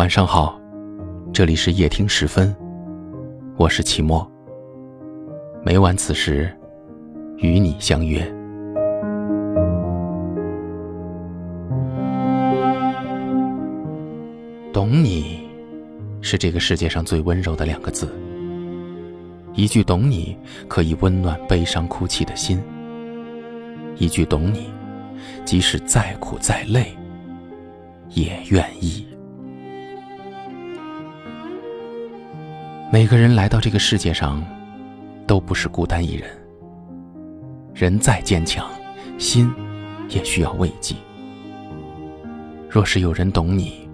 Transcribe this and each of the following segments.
晚上好，这里是夜听时分，我是齐墨。每晚此时，与你相约。懂你，是这个世界上最温柔的两个字。一句懂你，可以温暖悲伤哭泣的心。一句懂你，即使再苦再累，也愿意。每个人来到这个世界上，都不是孤单一人。人再坚强，心也需要慰藉。若是有人懂你，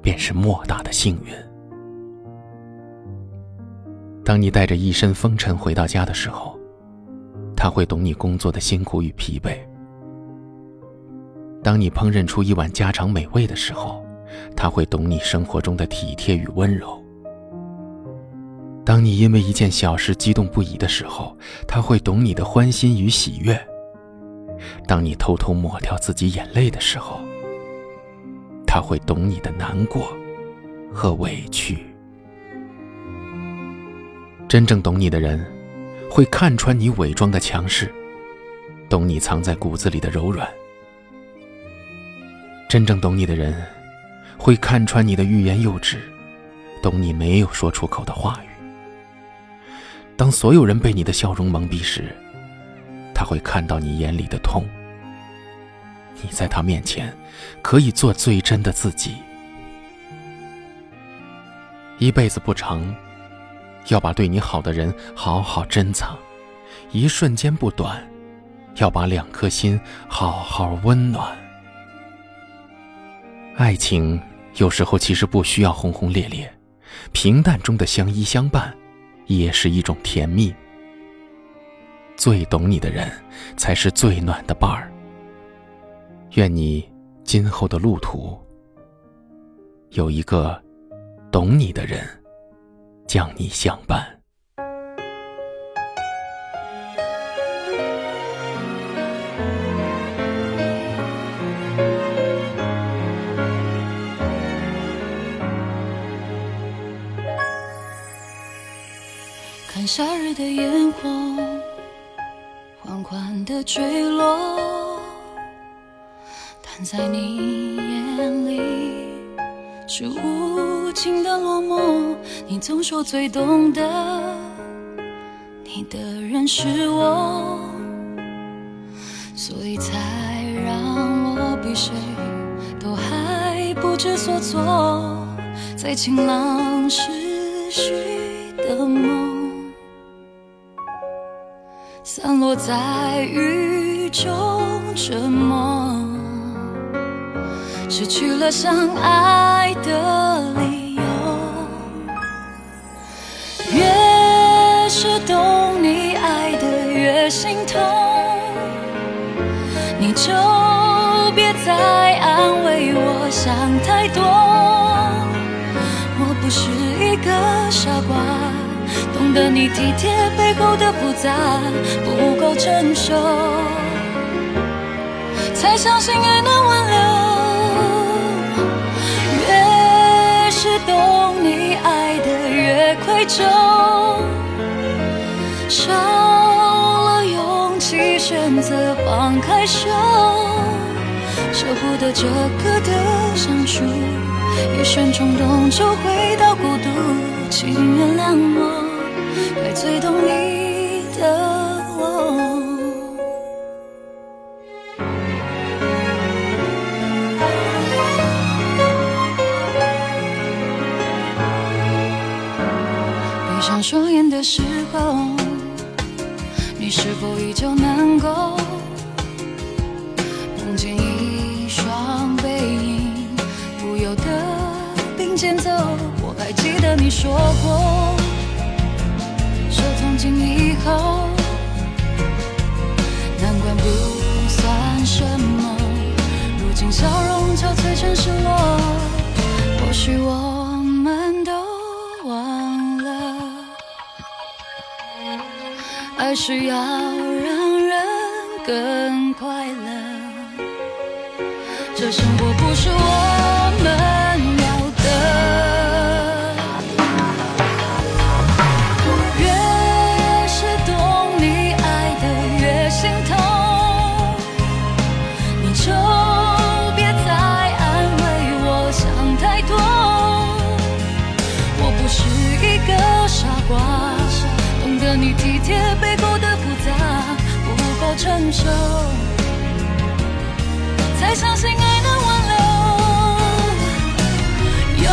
便是莫大的幸运。当你带着一身风尘回到家的时候，他会懂你工作的辛苦与疲惫；当你烹饪出一碗家常美味的时候，他会懂你生活中的体贴与温柔。当你因为一件小事激动不已的时候，他会懂你的欢心与喜悦；当你偷偷抹掉自己眼泪的时候，他会懂你的难过和委屈。真正懂你的人，会看穿你伪装的强势，懂你藏在骨子里的柔软。真正懂你的人，会看穿你的欲言又止，懂你没有说出口的话语。当所有人被你的笑容蒙蔽时，他会看到你眼里的痛。你在他面前可以做最真的自己。一辈子不长，要把对你好的人好好珍藏；一瞬间不短，要把两颗心好好温暖。爱情有时候其实不需要轰轰烈烈，平淡中的相依相伴。也是一种甜蜜。最懂你的人，才是最暖的伴儿。愿你今后的路途，有一个懂你的人，将你相伴。看夏日的烟火，缓缓的坠落，但在你眼里是无情的落寞。你总说最懂得你的人是我，所以才让我比谁都还不知所措，在晴朗时许的梦。散落在雨中，沉默，失去了相爱的理由。越是懂你爱的越心痛，你就别再安慰我想太多。我不是一个傻瓜。懂得你体贴背后的复杂，不够成熟，才相信爱能挽留。越是懂你爱的越愧疚，少了勇气选择放开手，舍不得这个的相处，一瞬冲动就回到孤独，请原谅我。最懂你的我，闭上双眼的时候，你是否依旧能够梦见一双背影，不由得并肩走？我还记得你说过。从今以后，难关不算什么。如今笑容憔悴成失落，或许我们都忘了，爱是要让人更快乐。这生活不是我手，才相信爱能挽留。有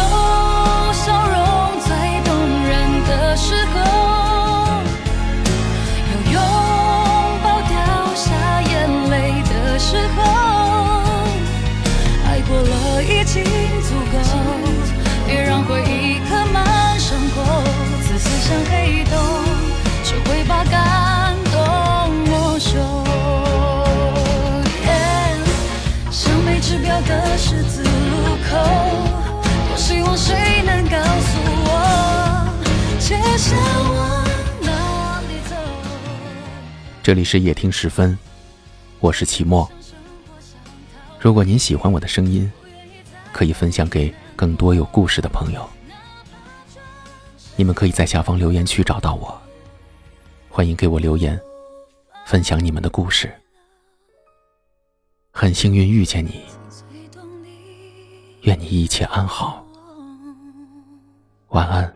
笑容最动人的时候，有拥抱掉下眼泪的时候，爱过了已经足够，别让回忆刻满伤口，自私像这里是夜听时分，我是齐墨。如果您喜欢我的声音，可以分享给更多有故事的朋友。你们可以在下方留言区找到我，欢迎给我留言，分享你们的故事。很幸运遇见你，愿你一切安好，晚安，